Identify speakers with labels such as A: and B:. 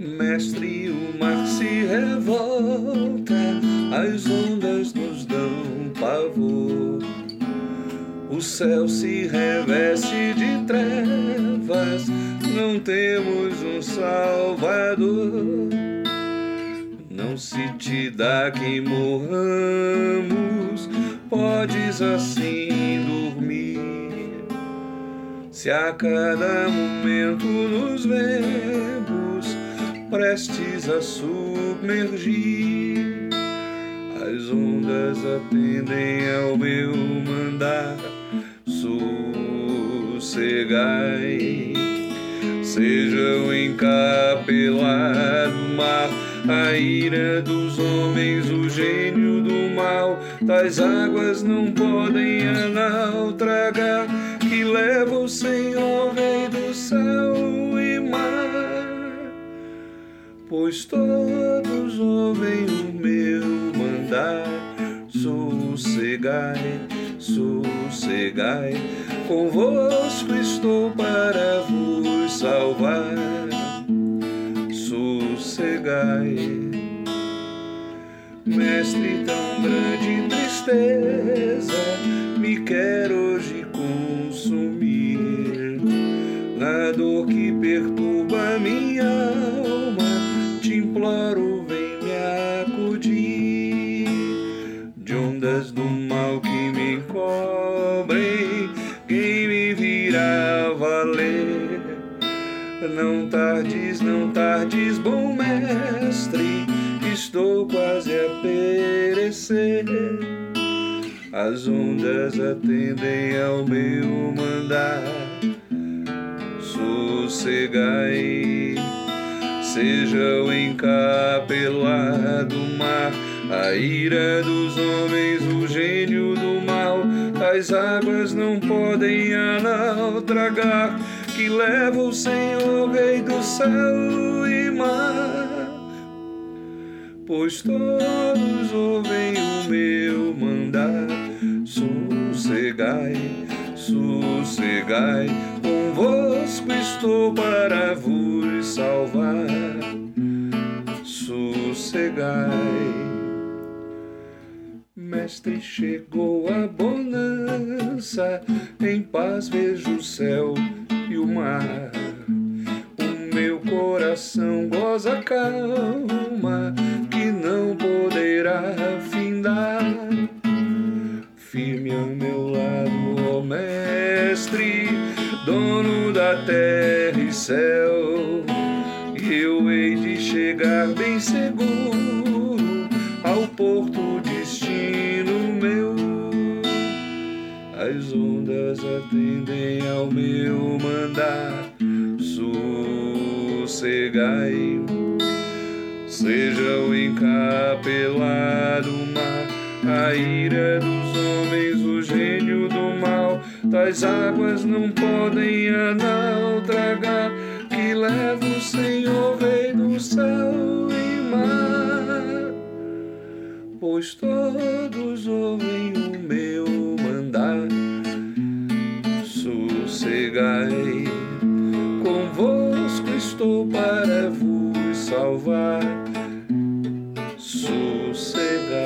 A: Mestre, o mar se revolta, as ondas nos dão pavor. O céu se reveste de trevas, não temos um Salvador. Não se te dá que morramos, podes assim dormir. Se a cada momento nos vemos prestes a submergir, as ondas atendem ao meu mandar sossegai. Seja o encapelar do mar, a ira dos homens, o gênio do mal, tais águas não podem tragar que leva o Senhor, Rei do céu e mar. Pois todos ouvem o meu mandar, sossegai, sossegai, convosco estou para vos salvar, sossegai. Mestre, tão grande tristeza me quer hoje consumir. Na dor que perturba minha alma, te imploro, vem me acudir. De ondas do mal Não tardes, não tardes, bom mestre, estou quase a perecer. As ondas atendem ao meu mandar. Sossegai, seja o encapelar do mar, a ira dos homens, o gênio do mal. As águas não podem tragar que leva o Senhor, Rei do céu e mar. Pois todos ouvem o meu mandar. Sossegai, sossegai, convosco estou para vos salvar, sossegai. Mestre, chegou a bonança, em paz vejo o céu e o mar. O meu coração goza calma, que não poderá findar firme ao meu lado, ó Mestre, dono da terra e céu. Eu hei de chegar bem seguro ao porto destino As ondas atendem ao meu mandar, sossegai. Seja o encapelar do mar, a ira dos homens, o gênio do mal, tais águas não podem tragar que leva o Senhor, Rei do céu e mar. Pois todos ouvem sossegai, convosco estou para vos salvar, sossegai.